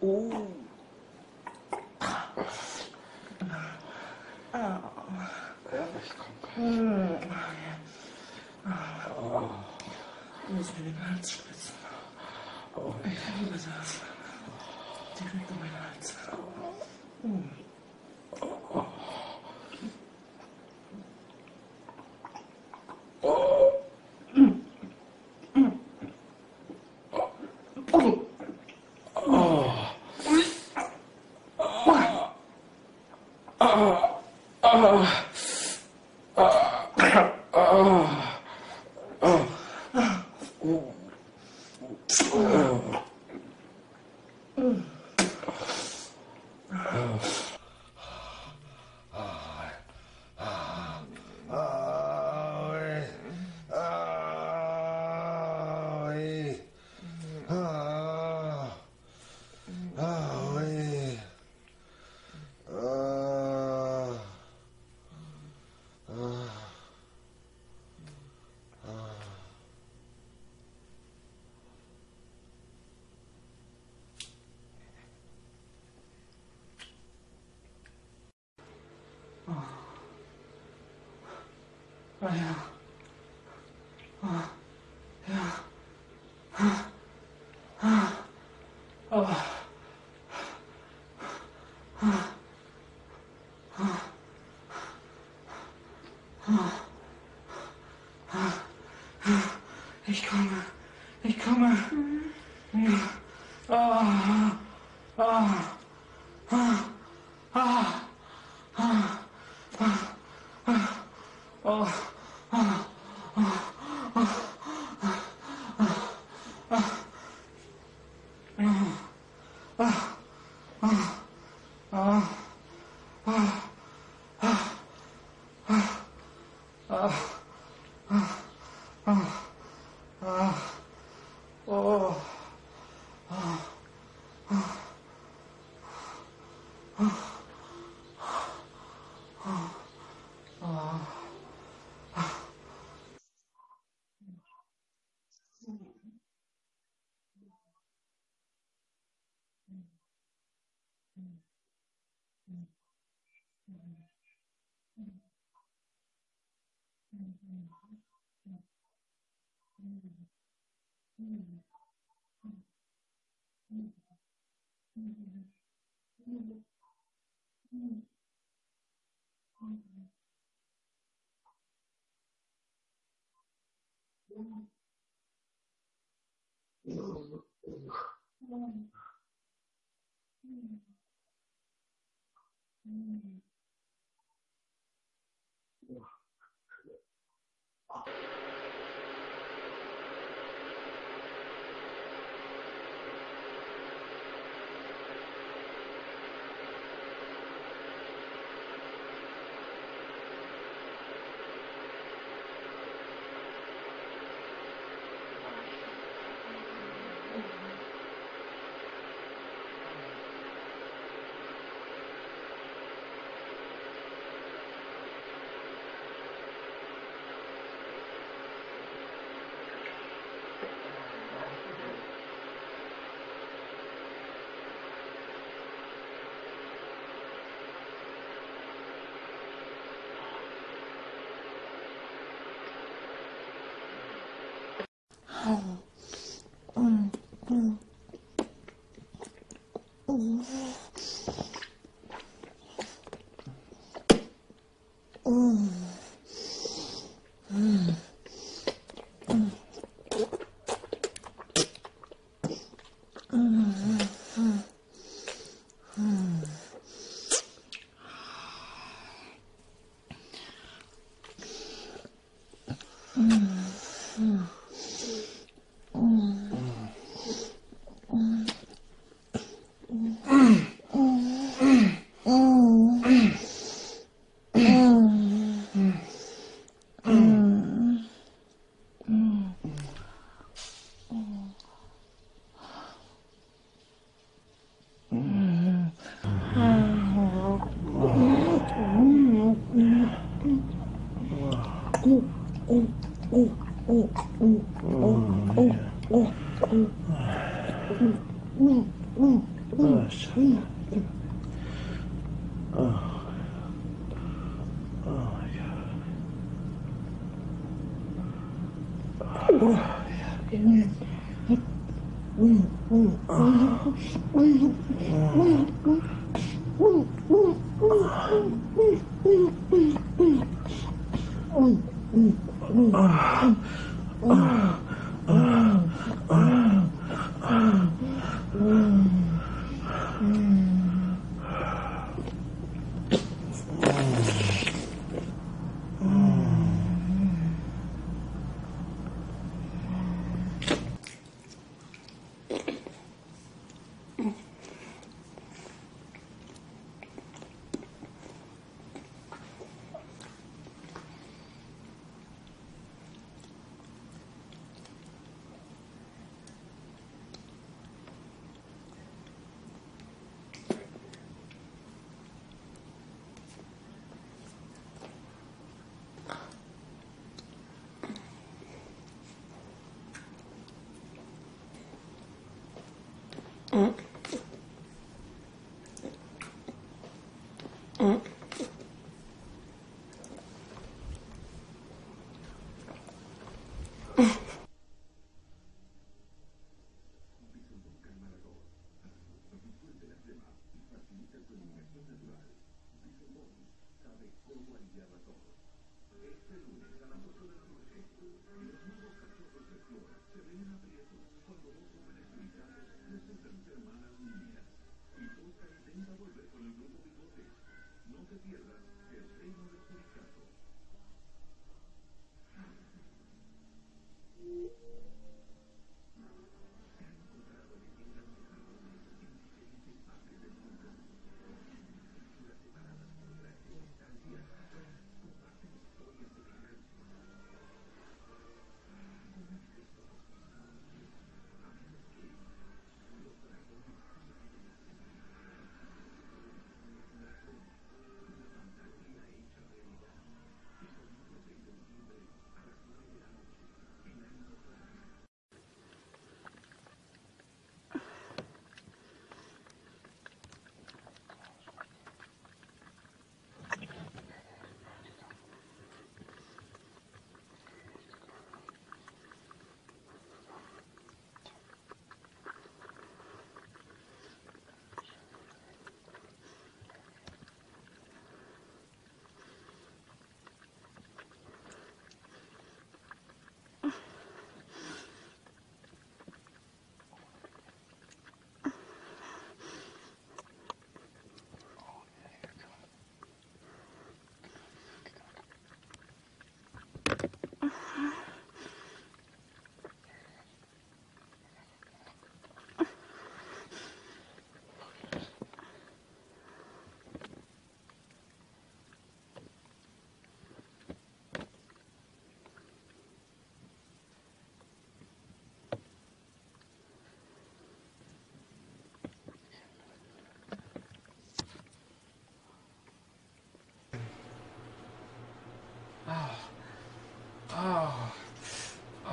Ooh. Ich muss mir den Hals spritzen. Ich liebe das. Direkt um meinen Hals. Ay, Ah ja. Ah, ja. Ich Ah. 嗯嗯嗯嗯 Oh. Oh.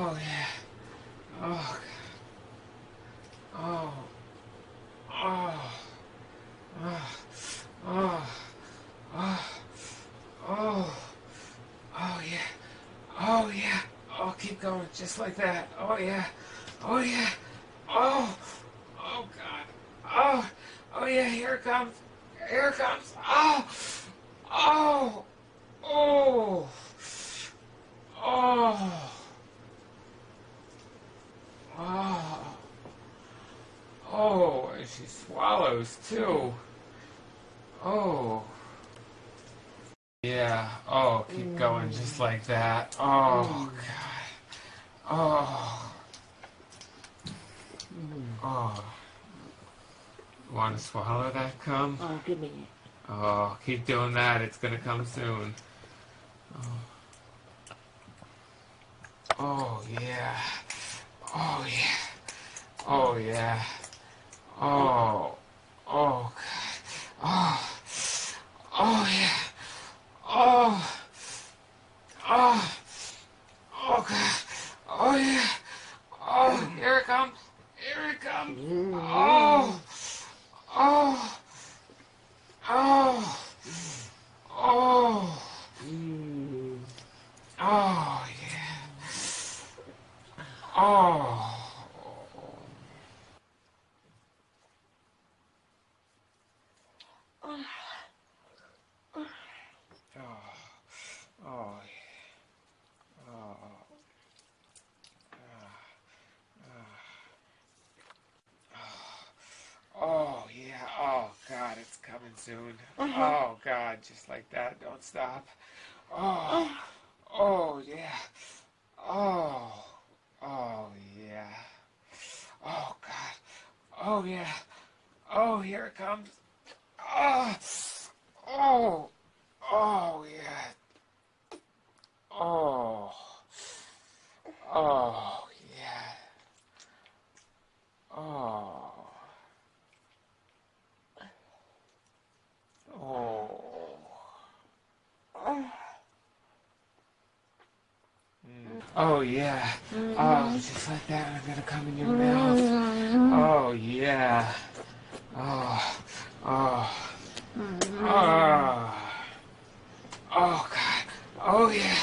Oh, yeah. Oh, God. Oh. Oh. Oh. Oh. Oh. Oh. Oh, yeah. Oh, yeah. Oh, keep going. Just like that. Oh, yeah. Oh, yeah. Oh. Oh, God. Oh. Oh, yeah. Here it comes. Here it comes. Oh. Oh. Oh. Oh. Oh. Oh, and she swallows too. Oh. Yeah. Oh, keep going just like that. Oh, God. Oh. Oh. Want to swallow that cum? Oh, give me it. Oh, keep doing that. It's gonna come soon. Oh, oh yeah. Oh yeah. Oh yeah. Oh. Oh God. Oh. Oh yeah. Oh. Oh. Oh God. Oh yeah. Oh, here it comes. Here it comes. Oh. Oh. Oh. Oh. Mm. Oh, yeah. Oh. Oh, yeah. Oh. Oh, yeah. Oh, God, it's coming soon. Oh, God, just like that. Don't stop. Oh, oh, yeah. Oh, oh, yeah. Oh, God. Oh, yeah. Oh, here it comes. Oh, oh, oh, yeah. Oh, oh, yeah. Oh. Oh. Mm. Oh yeah. Mm-hmm. Oh, just like that, I'm gonna come in your mouth. Mm-hmm. Oh yeah. Oh. Oh. Mm-hmm. Oh. Oh God. Oh yeah.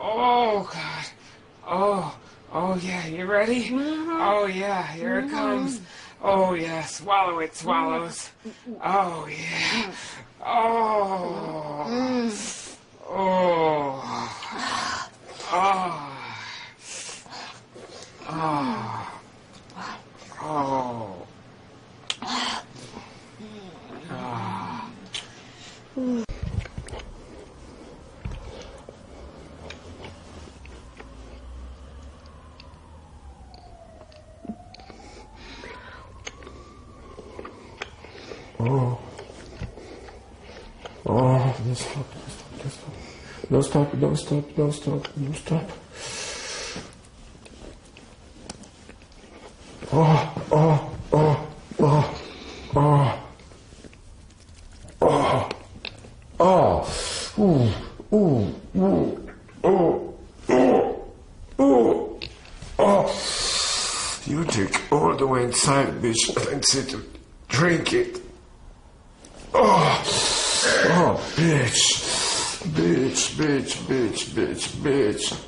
Oh God. Oh. Oh yeah. You ready? Oh yeah. Here it comes. Oh yeah. Swallow it. Swallows. Oh yeah. Oh. Oh. Oh. Oh. Oh. Ah. Oh. Oh, don't stop, don't stop, don't stop. Don't stop, don't stop, don't stop. Oh, oh, oh, oh, oh. Oh, oh, ooh, ooh, ooh, oh, oh, oh, oh. You take all the way inside, bitch, sit and drink it. Oh, oh, bitch, bitch, bitch, bitch, bitch.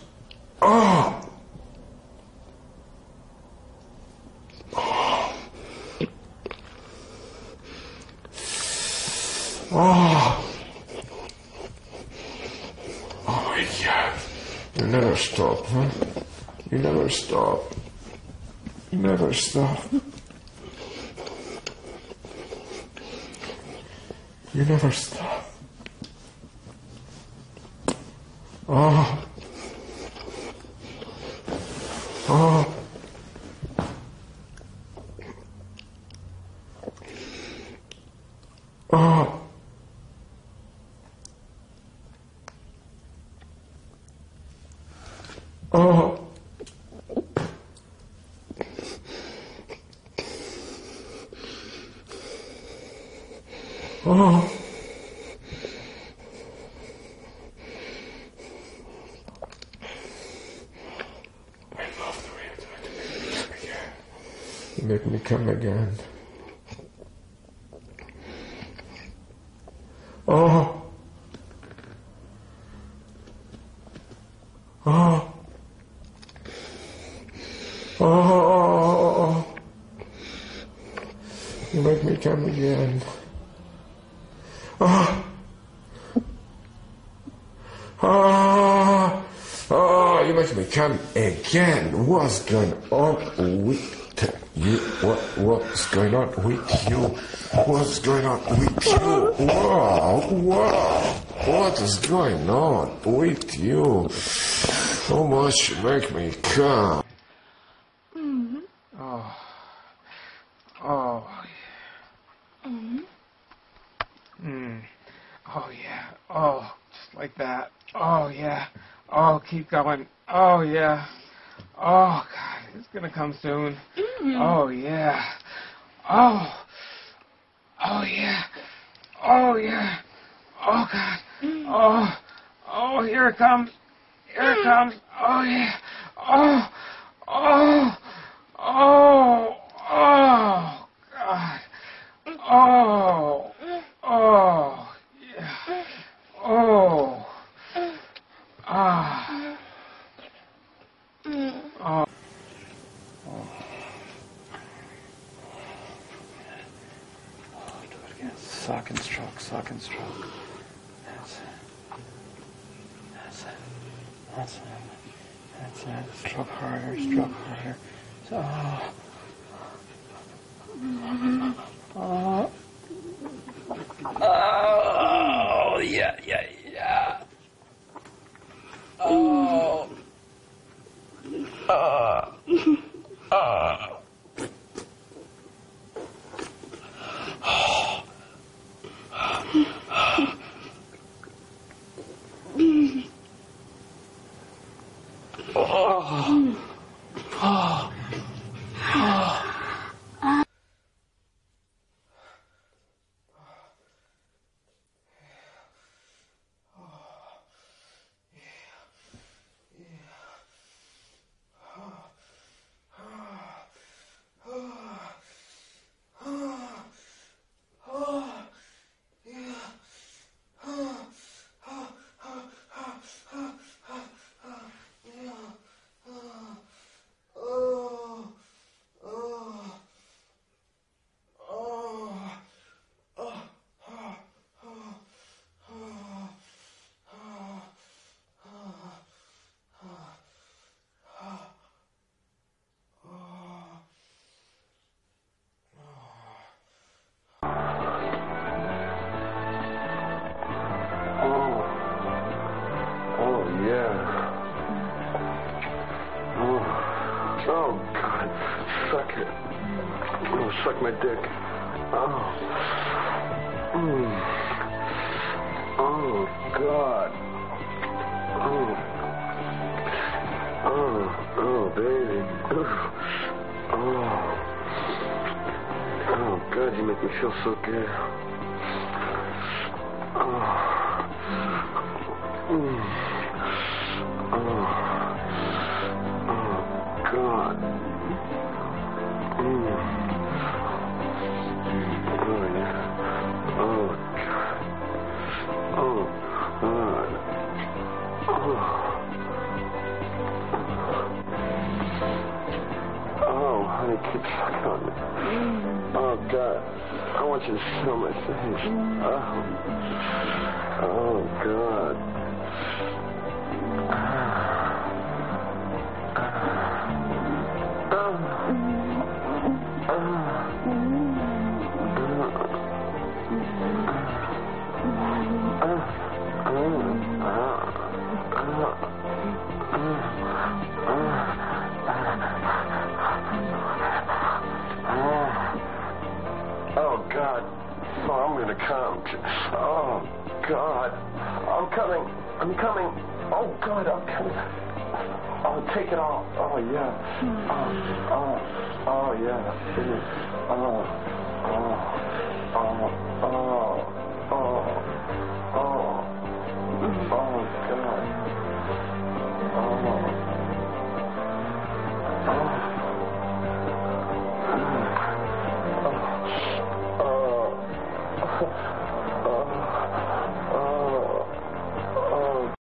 Oh. Oh. Oh, yeah. You never stop, huh? You never stop. You never stop. You never stop. Oh. Oh. Oh. Oh. Oh. I love the way you make me come again. Oh. Oh. Oh. Come again. Oh. Oh. Oh, you make me come again. What's going on with you? What what's going on with you? What's going on with you? Wow, wow. What is going on with you? How much make me come? Oh. Oh. Mm. Oh yeah. Oh, just like that. Oh yeah. Oh, keep going. Oh yeah. Oh God, it's gonna come soon. Mm-hmm. Oh yeah. Oh. Oh yeah. Oh yeah. Oh God. Mm. Oh. Oh, here it comes. Here it mm. comes. Oh yeah. Oh. Oh. Oh. Oh. God. Mm. Oh. Suck and stroke, suck and stroke. That's it. That's it. That's it. That's it. Stroke harder, stroke harder. So, oh. Suck my dick. Oh. Mm. Oh, God. Oh. Oh, oh, baby. Oh. Oh, God, you make me feel so good. Oh. Mm. Oh, keep sucking on me. Oh, God. I want you to smell my face. Mm. Oh. Oh, God. Oh, God. Oh, I'm gonna come. Oh, God. I'm coming. I'm coming. Oh, God, I'm coming. Oh, take it off. Oh, yeah. Oh, oh, oh, yeah. Oh, oh, oh, oh, oh,